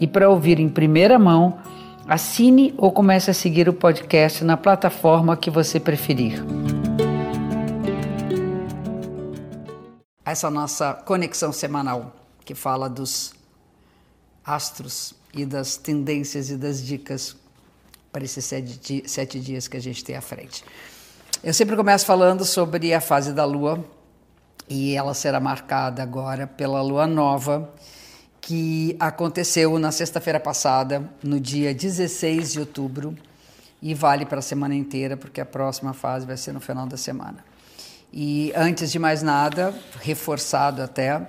e para ouvir em primeira mão, assine ou comece a seguir o podcast na plataforma que você preferir. Essa nossa conexão semanal que fala dos astros e das tendências e das dicas para esses sete, sete dias que a gente tem à frente. Eu sempre começo falando sobre a fase da Lua, e ela será marcada agora pela lua nova que aconteceu na sexta-feira passada, no dia 16 de outubro, e vale para a semana inteira, porque a próxima fase vai ser no final da semana. E antes de mais nada, reforçado até,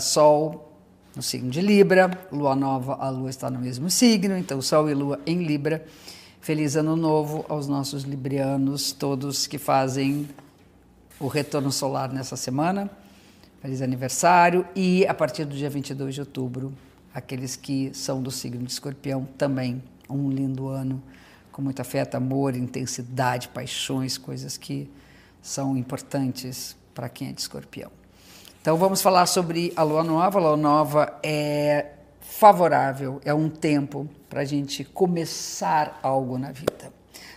Sol no signo de Libra, Lua nova, a Lua está no mesmo signo, então Sol e Lua em Libra. Feliz Ano Novo aos nossos librianos, todos que fazem o retorno solar nessa semana. Feliz aniversário. E a partir do dia 22 de outubro, aqueles que são do signo de escorpião também. Um lindo ano com muito afeto, amor, intensidade, paixões, coisas que são importantes para quem é de escorpião. Então vamos falar sobre a lua nova. A lua nova é favorável, é um tempo para a gente começar algo na vida.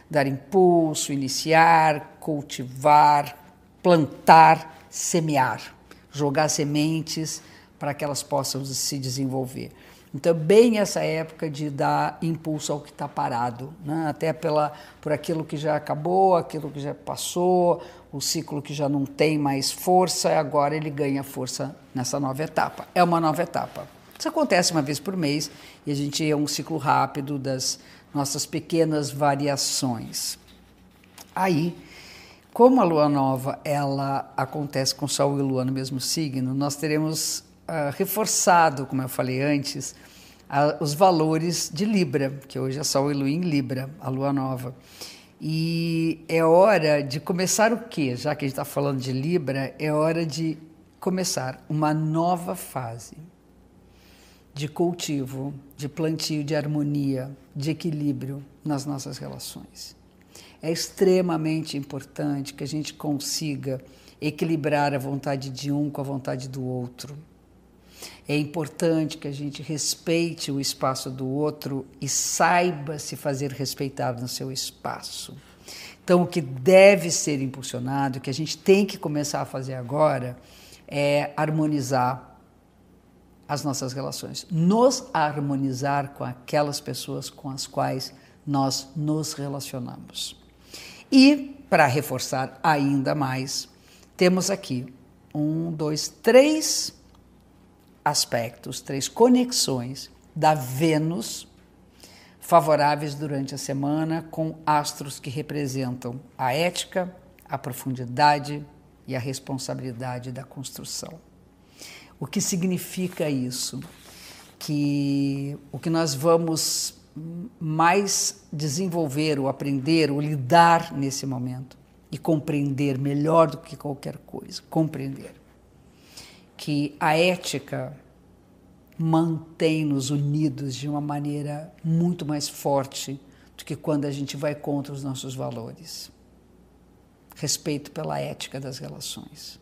Dar impulso, iniciar, cultivar, plantar, semear, jogar sementes para que elas possam se desenvolver. Então, bem essa época de dar impulso ao que está parado, né? até pela, por aquilo que já acabou, aquilo que já passou, o ciclo que já não tem mais força, agora ele ganha força nessa nova etapa. É uma nova etapa. Isso acontece uma vez por mês e a gente é um ciclo rápido das nossas pequenas variações. Aí, como a lua nova ela acontece com Sol e Lua no mesmo signo, nós teremos uh, reforçado, como eu falei antes, uh, os valores de Libra, que hoje é Sol e Lua em Libra, a lua nova. E é hora de começar o quê? Já que a gente está falando de Libra, é hora de começar uma nova fase de cultivo, de plantio, de harmonia, de equilíbrio nas nossas relações. É extremamente importante que a gente consiga equilibrar a vontade de um com a vontade do outro. É importante que a gente respeite o espaço do outro e saiba se fazer respeitar no seu espaço. Então, o que deve ser impulsionado, o que a gente tem que começar a fazer agora, é harmonizar as nossas relações, nos harmonizar com aquelas pessoas com as quais nós nos relacionamos. E, para reforçar ainda mais, temos aqui um, dois, três aspectos, três conexões da Vênus favoráveis durante a semana com astros que representam a ética, a profundidade e a responsabilidade da construção. O que significa isso? Que o que nós vamos mais desenvolver, ou aprender, ou lidar nesse momento e compreender melhor do que qualquer coisa, compreender que a ética mantém-nos unidos de uma maneira muito mais forte do que quando a gente vai contra os nossos valores. Respeito pela ética das relações.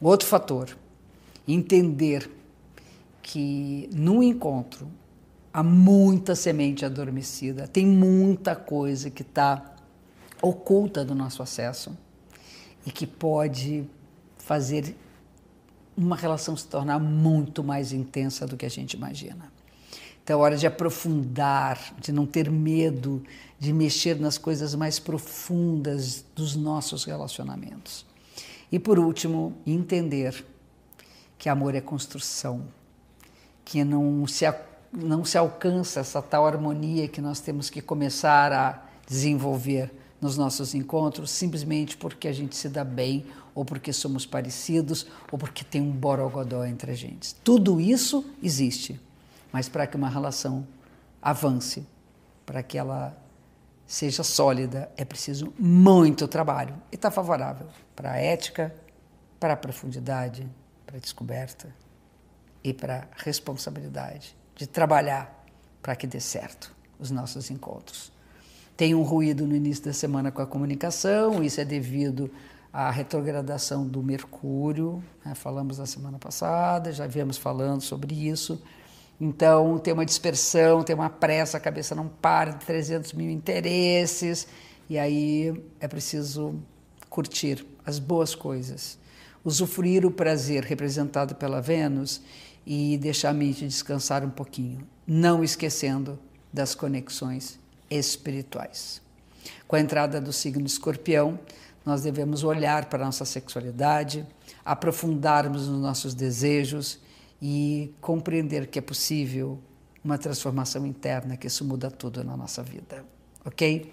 Outro fator, entender que no encontro há muita semente adormecida, tem muita coisa que está oculta do nosso acesso e que pode fazer uma relação se tornar muito mais intensa do que a gente imagina. Então é hora de aprofundar, de não ter medo de mexer nas coisas mais profundas dos nossos relacionamentos. E por último, entender que amor é construção, que não se não se alcança essa tal harmonia que nós temos que começar a desenvolver nos nossos encontros simplesmente porque a gente se dá bem ou porque somos parecidos ou porque tem um borogodó entre a gente. Tudo isso existe. Mas para que uma relação avance, para que ela seja sólida, é preciso muito trabalho. E está favorável para a ética, para a profundidade, para a descoberta e para a responsabilidade de trabalhar para que dê certo os nossos encontros. Tem um ruído no início da semana com a comunicação, isso é devido à retrogradação do Mercúrio, né? falamos na semana passada, já viemos falando sobre isso. Então, tem uma dispersão, tem uma pressa, a cabeça não para de 300 mil interesses, e aí é preciso curtir as boas coisas, usufruir o prazer representado pela Vênus e deixar a mente descansar um pouquinho, não esquecendo das conexões espirituais. Com a entrada do signo escorpião, nós devemos olhar para a nossa sexualidade, aprofundarmos nos nossos desejos e compreender que é possível uma transformação interna, que isso muda tudo na nossa vida, ok?